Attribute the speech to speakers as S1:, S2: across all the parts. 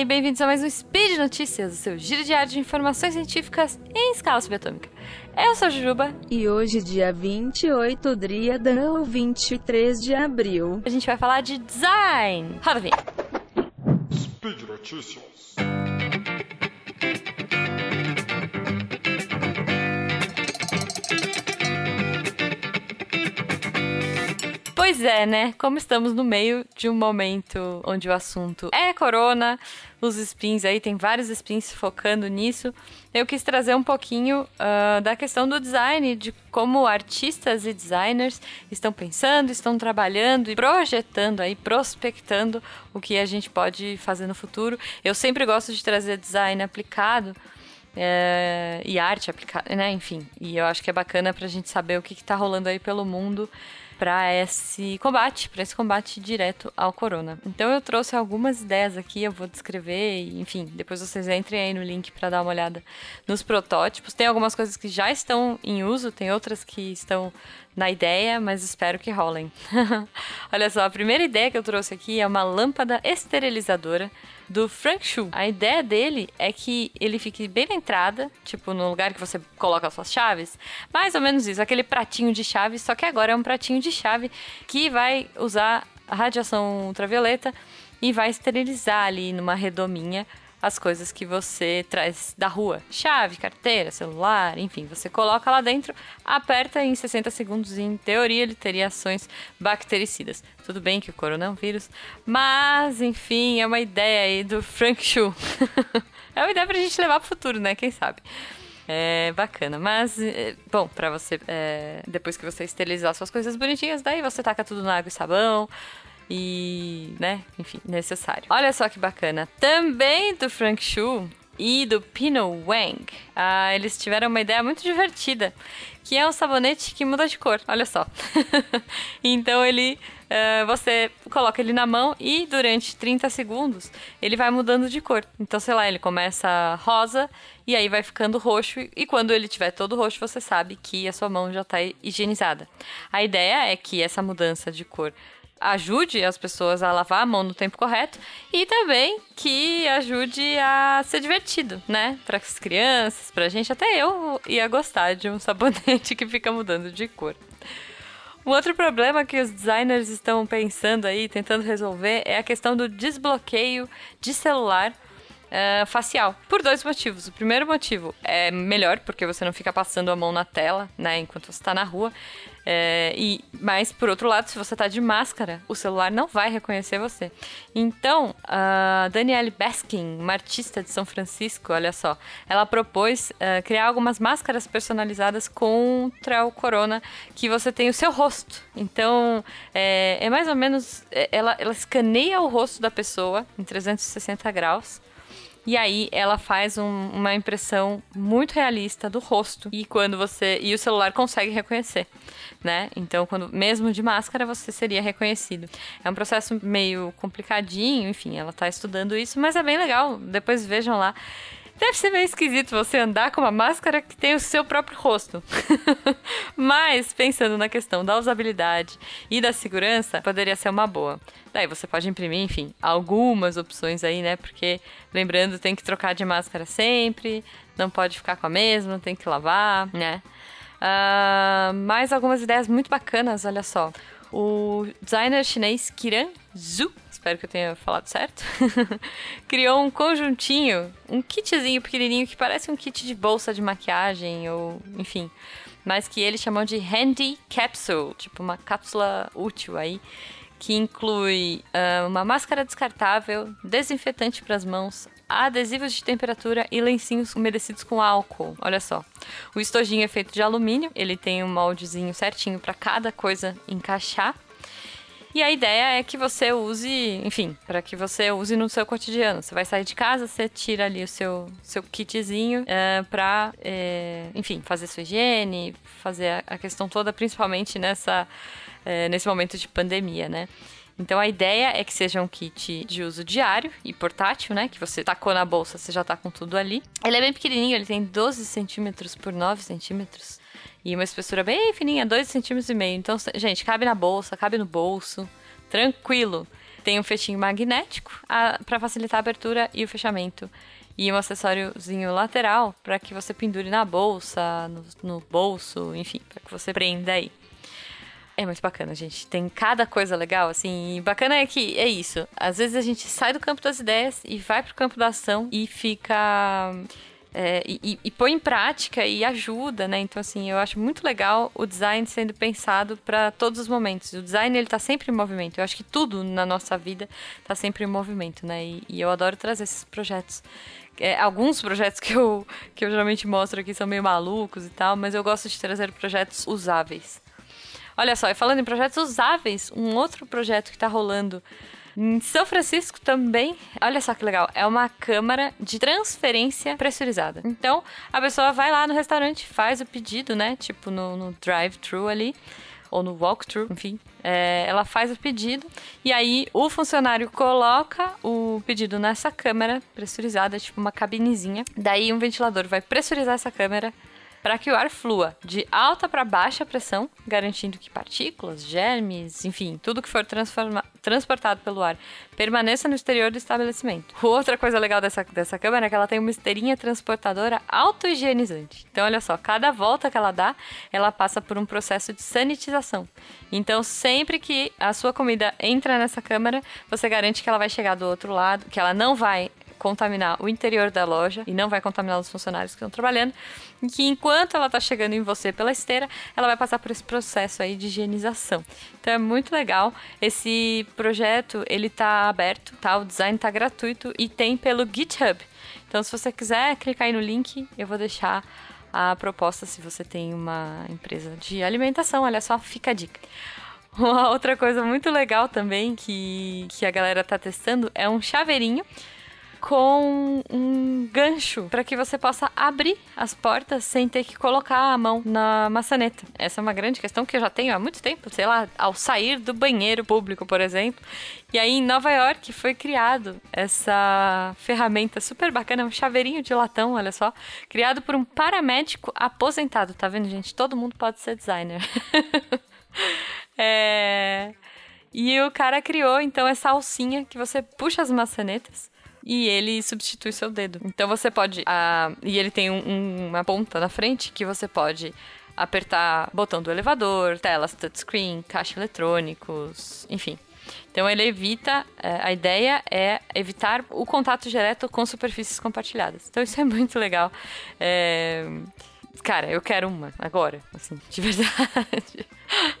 S1: e bem-vindos a mais um Speed Notícias, o seu giro diário de informações científicas em escala subatômica. Eu sou a Jujuba.
S2: E hoje, dia 28 Driadan, ou 23 de abril.
S1: A gente vai falar de design. Roda a vinheta.
S3: Speed Notícias.
S1: Pois é, né? Como estamos no meio de um momento onde o assunto é corona, os spins aí, tem vários spins focando nisso, eu quis trazer um pouquinho uh, da questão do design, de como artistas e designers estão pensando, estão trabalhando e projetando aí, prospectando o que a gente pode fazer no futuro. Eu sempre gosto de trazer design aplicado. É, e arte aplicada, né? Enfim, e eu acho que é bacana pra gente saber o que, que tá rolando aí pelo mundo para esse combate, para esse combate direto ao corona. Então eu trouxe algumas ideias aqui, eu vou descrever, enfim, depois vocês entrem aí no link para dar uma olhada nos protótipos. Tem algumas coisas que já estão em uso, tem outras que estão na ideia, mas espero que rolem. Olha só, a primeira ideia que eu trouxe aqui é uma lâmpada esterilizadora do Frank Shu. A ideia dele é que ele fique bem na entrada, tipo no lugar que você coloca as suas chaves. Mais ou menos isso, aquele pratinho de chave, só que agora é um pratinho de chave que vai usar a radiação ultravioleta e vai esterilizar ali numa redominha as coisas que você traz da rua. Chave, carteira, celular, enfim, você coloca lá dentro, aperta em 60 segundos e em teoria ele teria ações bactericidas. Tudo bem que o coronavírus, mas enfim, é uma ideia aí do Frank Shu. é uma ideia pra gente levar pro futuro, né? Quem sabe? É bacana, mas é, bom, para você é, depois que você esterilizar suas coisas bonitinhas, daí você taca tudo na água e sabão, e, né, enfim, necessário. Olha só que bacana. Também do Frank Shu e do Pino Wang, ah, eles tiveram uma ideia muito divertida, que é um sabonete que muda de cor. Olha só. então ele Uh, você coloca ele na mão e durante 30 segundos ele vai mudando de cor. Então, sei lá, ele começa rosa e aí vai ficando roxo. E quando ele tiver todo roxo, você sabe que a sua mão já está higienizada. A ideia é que essa mudança de cor ajude as pessoas a lavar a mão no tempo correto e também que ajude a ser divertido, né? Para as crianças, para a gente, até eu ia gostar de um sabonete que fica mudando de cor. Um outro problema que os designers estão pensando aí, tentando resolver, é a questão do desbloqueio de celular uh, facial. Por dois motivos. O primeiro motivo é melhor, porque você não fica passando a mão na tela, né, enquanto você está na rua. É, e Mas, por outro lado, se você está de máscara, o celular não vai reconhecer você. Então, a Danielle Baskin, uma artista de São Francisco, olha só, ela propôs uh, criar algumas máscaras personalizadas contra o corona, que você tem o seu rosto. Então, é, é mais ou menos. É, ela, ela escaneia o rosto da pessoa em 360 graus e aí ela faz um, uma impressão muito realista do rosto e quando você e o celular consegue reconhecer, né? Então, quando mesmo de máscara você seria reconhecido. É um processo meio complicadinho, enfim, ela tá estudando isso, mas é bem legal. Depois vejam lá. Deve ser meio esquisito você andar com uma máscara que tem o seu próprio rosto. Mas, pensando na questão da usabilidade e da segurança, poderia ser uma boa. Daí você pode imprimir, enfim, algumas opções aí, né? Porque, lembrando, tem que trocar de máscara sempre, não pode ficar com a mesma, tem que lavar, né? Uh, mais algumas ideias muito bacanas, olha só. O designer chinês Kiran Zhu espero que eu tenha falado certo, criou um conjuntinho, um kitzinho pequenininho que parece um kit de bolsa de maquiagem ou, enfim, mas que ele chamou de Handy Capsule, tipo uma cápsula útil aí, que inclui uh, uma máscara descartável, desinfetante para as mãos, adesivos de temperatura e lencinhos umedecidos com álcool. Olha só. O estojinho é feito de alumínio, ele tem um moldezinho certinho para cada coisa encaixar. E a ideia é que você use, enfim, para que você use no seu cotidiano. Você vai sair de casa, você tira ali o seu, seu kitzinho é, para, é, enfim, fazer sua higiene, fazer a, questão toda, principalmente nessa, é, nesse momento de pandemia, né? Então a ideia é que seja um kit de uso diário e portátil, né? Que você tacou na bolsa, você já tá com tudo ali. Ele é bem pequenininho, ele tem 12 centímetros por 9 centímetros. E uma espessura bem fininha, 2,5 centímetros. Então, gente, cabe na bolsa, cabe no bolso, tranquilo. Tem um fechinho magnético para facilitar a abertura e o fechamento. E um acessóriozinho lateral para que você pendure na bolsa, no, no bolso, enfim, para que você prenda aí. É muito bacana, gente. Tem cada coisa legal, assim. E bacana é que é isso. Às vezes a gente sai do campo das ideias e vai pro campo da ação e fica. É, e, e, põe em prática e ajuda, né? Então, assim, eu acho muito legal o design sendo pensado para todos os momentos. O design, ele tá sempre em movimento. Eu acho que tudo na nossa vida tá sempre em movimento, né? E, e eu adoro trazer esses projetos. É, alguns projetos que eu, que eu geralmente mostro aqui são meio malucos e tal, mas eu gosto de trazer projetos usáveis. Olha só, e falando em projetos usáveis, um outro projeto que está rolando em São Francisco também, olha só que legal, é uma câmara de transferência pressurizada. Então, a pessoa vai lá no restaurante, faz o pedido, né? Tipo no, no drive-thru ali, ou no walk-thru, enfim. É, ela faz o pedido e aí o funcionário coloca o pedido nessa câmera pressurizada, tipo uma cabinezinha. Daí um ventilador vai pressurizar essa câmera para que o ar flua de alta para baixa pressão, garantindo que partículas, germes, enfim, tudo que for transportado pelo ar permaneça no exterior do estabelecimento. Outra coisa legal dessa, dessa câmera é que ela tem uma esteirinha transportadora auto-higienizante. Então, olha só, cada volta que ela dá, ela passa por um processo de sanitização. Então, sempre que a sua comida entra nessa câmera, você garante que ela vai chegar do outro lado, que ela não vai contaminar o interior da loja e não vai contaminar os funcionários que estão trabalhando. E que enquanto ela está chegando em você pela esteira, ela vai passar por esse processo aí de higienização. Então é muito legal. Esse projeto, ele tá aberto, tá? O design tá gratuito e tem pelo GitHub. Então se você quiser clicar aí no link, eu vou deixar a proposta se você tem uma empresa de alimentação. Olha só, fica a dica. Uma outra coisa muito legal também que, que a galera tá testando é um chaveirinho com um gancho para que você possa abrir as portas sem ter que colocar a mão na maçaneta. Essa é uma grande questão que eu já tenho há muito tempo, sei lá, ao sair do banheiro público, por exemplo. E aí em Nova York foi criado essa ferramenta super bacana, um chaveirinho de latão, olha só, criado por um paramédico aposentado. Tá vendo, gente? Todo mundo pode ser designer. é... E o cara criou então essa alcinha que você puxa as maçanetas e ele substitui seu dedo. Então você pode. Uh, e ele tem um, um, uma ponta na frente que você pode apertar botão do elevador, telas touchscreen, caixa eletrônicos, enfim. Então ele evita, é, a ideia é evitar o contato direto com superfícies compartilhadas. Então isso é muito legal. É, cara, eu quero uma agora, assim, de verdade.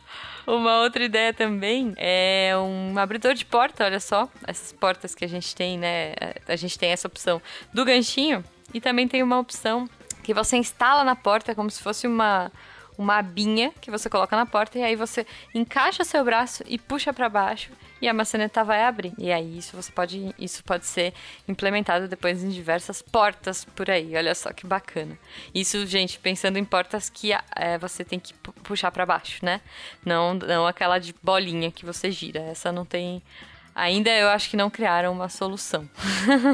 S1: Uma outra ideia também é um abridor de porta, olha só. Essas portas que a gente tem, né? A gente tem essa opção do ganchinho e também tem uma opção que você instala na porta como se fosse uma uma abinha que você coloca na porta e aí você encaixa seu braço e puxa para baixo e a maçaneta vai abrir. E aí isso você pode isso pode ser implementado depois em diversas portas por aí. Olha só que bacana. Isso, gente, pensando em portas que é, você tem que puxar para baixo, né? Não não aquela de bolinha que você gira. Essa não tem ainda eu acho que não criaram uma solução.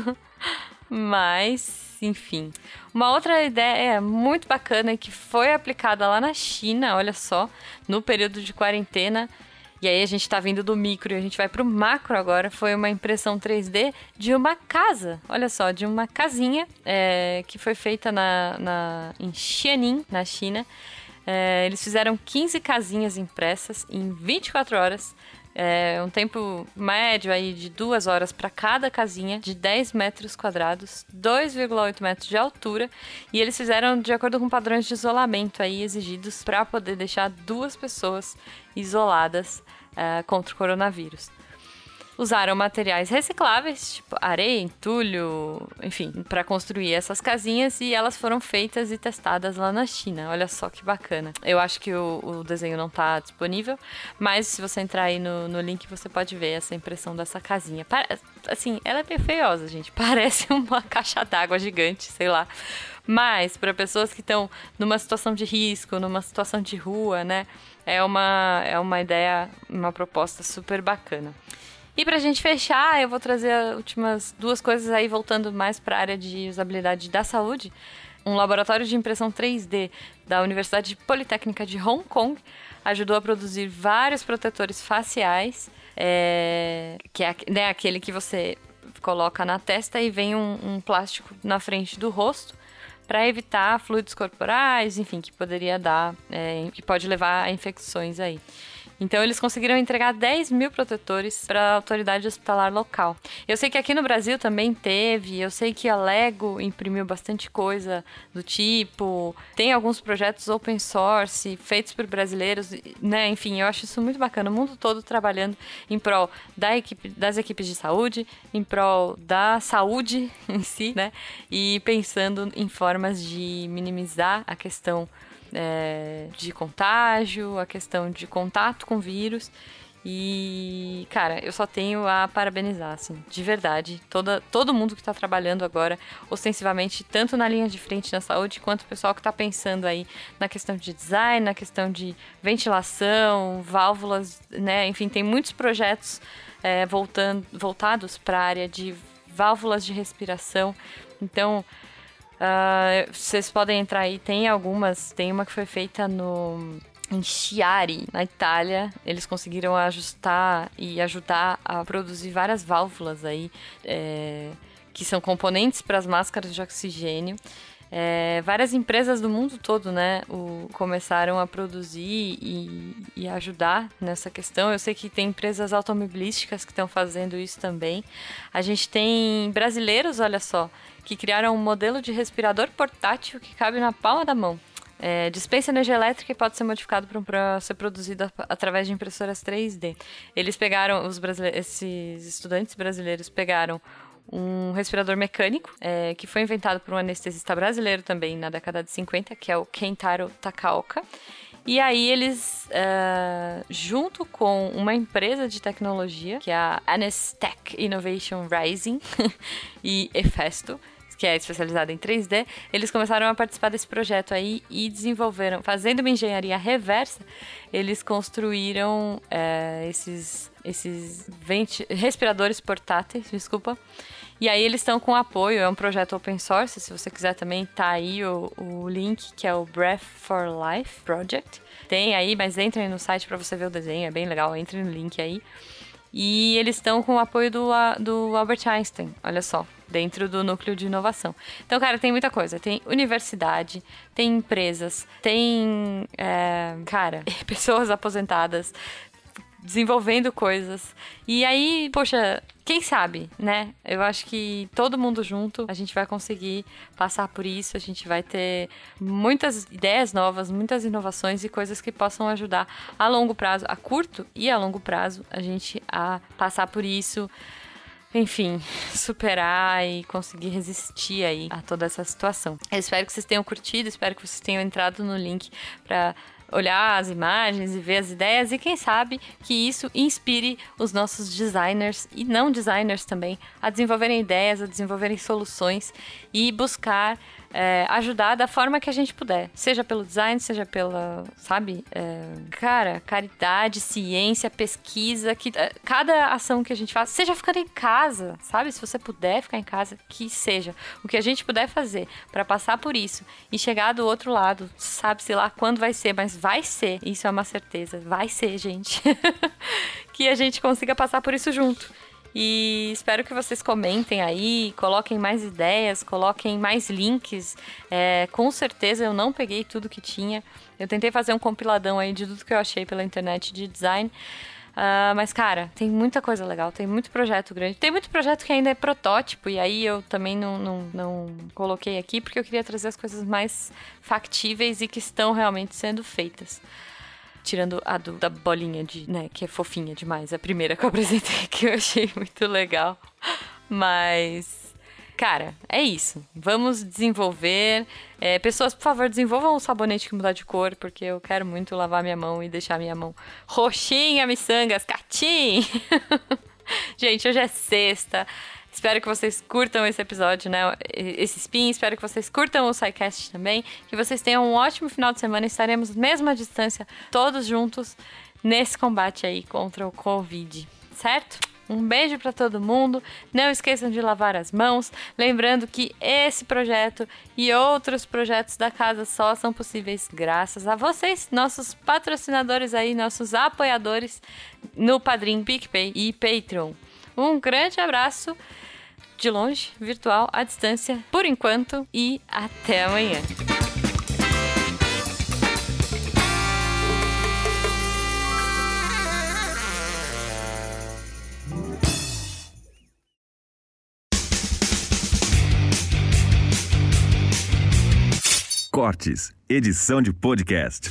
S1: Mas enfim. Uma outra ideia muito bacana que foi aplicada lá na China, olha só, no período de quarentena. E aí a gente tá vindo do micro e a gente vai pro macro agora. Foi uma impressão 3D de uma casa. Olha só, de uma casinha é, que foi feita na, na, em Xianin, na China. É, eles fizeram 15 casinhas impressas em 24 horas é um tempo médio aí de duas horas para cada casinha, de 10 metros quadrados, 2,8 metros de altura, e eles fizeram de acordo com padrões de isolamento aí exigidos para poder deixar duas pessoas isoladas é, contra o coronavírus usaram materiais recicláveis, tipo areia, entulho, enfim, para construir essas casinhas e elas foram feitas e testadas lá na China. Olha só que bacana. Eu acho que o, o desenho não está disponível, mas se você entrar aí no, no link, você pode ver essa impressão dessa casinha. assim, ela é bem feiosa, gente. Parece uma caixa d'água gigante, sei lá. Mas para pessoas que estão numa situação de risco, numa situação de rua, né? É uma, é uma ideia, uma proposta super bacana. E pra gente fechar, eu vou trazer as últimas duas coisas aí, voltando mais para a área de usabilidade da saúde. Um laboratório de impressão 3D da Universidade Politécnica de Hong Kong ajudou a produzir vários protetores faciais é, que é né, aquele que você coloca na testa e vem um, um plástico na frente do rosto para evitar fluidos corporais, enfim, que poderia dar, é, que pode levar a infecções aí. Então eles conseguiram entregar 10 mil protetores para a autoridade hospitalar local. Eu sei que aqui no Brasil também teve, eu sei que a Lego imprimiu bastante coisa do tipo, tem alguns projetos open source feitos por brasileiros, né? Enfim, eu acho isso muito bacana. O mundo todo trabalhando em prol da equipe, das equipes de saúde, em prol da saúde em si, né? E pensando em formas de minimizar a questão é, de contágio, a questão de contato com vírus. E, cara, eu só tenho a parabenizar, assim, de verdade. Toda, todo mundo que está trabalhando agora, ostensivamente, tanto na linha de frente na saúde, quanto o pessoal que está pensando aí na questão de design, na questão de ventilação, válvulas, né? Enfim, tem muitos projetos é, voltando, voltados para a área de válvulas de respiração. Então, Uh, vocês podem entrar aí, tem algumas. Tem uma que foi feita no em Chiari, na Itália. Eles conseguiram ajustar e ajudar a produzir várias válvulas aí, é, que são componentes para as máscaras de oxigênio. É, várias empresas do mundo todo, né, o, começaram a produzir e, e, ajudar nessa questão. Eu sei que tem empresas automobilísticas que estão fazendo isso também. A gente tem brasileiros, olha só, que criaram um modelo de respirador portátil que cabe na palma da mão. É, dispensa energia elétrica e pode ser modificado para ser produzido através de impressoras 3D. Eles pegaram, os esses estudantes brasileiros pegaram um respirador mecânico é, que foi inventado por um anestesista brasileiro também na década de 50, que é o Kentaro Takaoka. E aí eles, uh, junto com uma empresa de tecnologia, que é a Anestec Innovation Rising e Efesto, que é especializada em 3D, eles começaram a participar desse projeto aí e desenvolveram, fazendo uma engenharia reversa, eles construíram é, esses, esses respiradores portáteis, desculpa. E aí eles estão com apoio, é um projeto open source, se você quiser também tá aí o, o link, que é o Breath for Life Project. Tem aí, mas entrem no site para você ver o desenho, é bem legal, entre no link aí. E eles estão com o apoio do, do Albert Einstein, olha só, dentro do núcleo de inovação. Então, cara, tem muita coisa. Tem universidade, tem empresas, tem, é, cara, pessoas aposentadas desenvolvendo coisas. E aí, poxa, quem sabe, né? Eu acho que todo mundo junto a gente vai conseguir passar por isso, a gente vai ter muitas ideias novas, muitas inovações e coisas que possam ajudar a longo prazo, a curto e a longo prazo, a gente a passar por isso enfim, superar e conseguir resistir aí a toda essa situação. Eu espero que vocês tenham curtido, espero que vocês tenham entrado no link para olhar as imagens e ver as ideias e quem sabe que isso inspire os nossos designers e não designers também a desenvolverem ideias, a desenvolverem soluções e buscar é, ajudar da forma que a gente puder. Seja pelo design, seja pela, sabe? É, cara, caridade, ciência, pesquisa, que é, cada ação que a gente faz, seja ficando em casa, sabe? Se você puder ficar em casa, que seja. O que a gente puder fazer para passar por isso e chegar do outro lado, sabe, sei lá quando vai ser, mas vai ser. Isso é uma certeza. Vai ser, gente. que a gente consiga passar por isso junto. E espero que vocês comentem aí, coloquem mais ideias, coloquem mais links. É, com certeza eu não peguei tudo que tinha. Eu tentei fazer um compiladão aí de tudo que eu achei pela internet de design. Uh, mas, cara, tem muita coisa legal, tem muito projeto grande. Tem muito projeto que ainda é protótipo, e aí eu também não, não, não coloquei aqui porque eu queria trazer as coisas mais factíveis e que estão realmente sendo feitas. Tirando a do, da bolinha de, né, que é fofinha demais. A primeira que eu apresentei que eu achei muito legal. Mas cara, é isso. Vamos desenvolver. É, pessoas, por favor, desenvolvam um sabonete que mudar de cor, porque eu quero muito lavar minha mão e deixar minha mão roxinha, miçangas, catim. Gente, hoje é sexta. Espero que vocês curtam esse episódio, né? Esse spin. Espero que vocês curtam o SciCast também. Que vocês tenham um ótimo final de semana. Estaremos mesmo à distância, todos juntos, nesse combate aí contra o Covid. Certo? Um beijo para todo mundo. Não esqueçam de lavar as mãos. Lembrando que esse projeto e outros projetos da casa só são possíveis graças a vocês, nossos patrocinadores aí, nossos apoiadores no Padrim, PicPay e Patreon. Um grande abraço de longe, virtual, à distância, por enquanto e até amanhã.
S4: Cortes, edição de podcast.